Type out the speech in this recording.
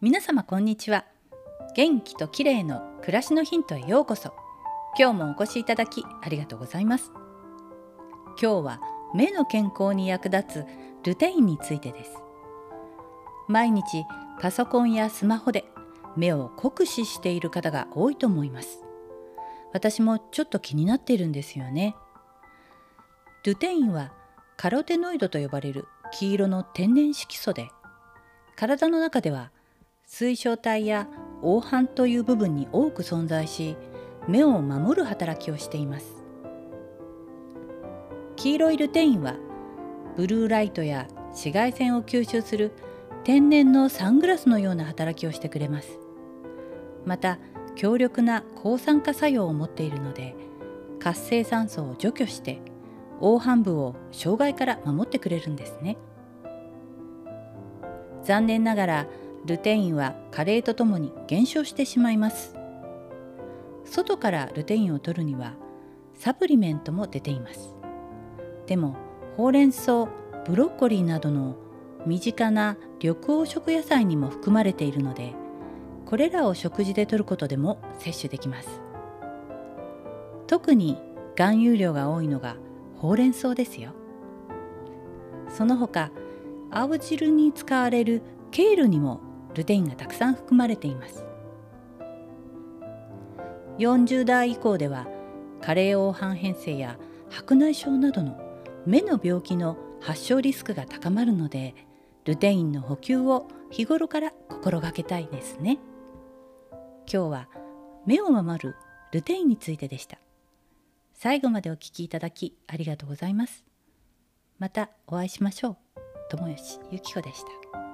皆様こんにちは。元気と綺麗の暮らしのヒントへようこそ。今日もお越しいただきありがとうございます。今日は目の健康に役立つルテインについてです。毎日パソコンやスマホで目を酷使している方が多いと思います。私もちょっと気になっているんですよね。ルテインはカロテノイドと呼ばれる黄色の天然色素で体の中では水晶体や黄斑という部分に多く存在し目を守る働きをしています。黄色いルテインはブルーライトや紫外線を吸収する天然のサングラスのような働きをしてくれます。また強力な抗酸化作用を持っているので活性酸素を除去して黄斑部を障害から守ってくれるんですね。残念ながらルテインは加齢とともに減少してしまいます。外からルテインを取るにはサプリメントも出ています。でもほうれん草ブロッコリーなどの身近な緑黄色野菜にも含まれているのでこれらを食事で摂ることでも摂取できます。特に含有量が多いのがほうれん草ですよ。その他青汁に使われるケールにもルテインがたくさん含まれています。40代以降では加齢黄斑変性や白内障などの目の病気の発症リスクが高まるのでルテインの補給を日頃から心がけたいですね。今日は目を守るルテインについてでした。最後までお聞きいただきありがとうございます。またお会いしましょう。友吉ゆき子でした。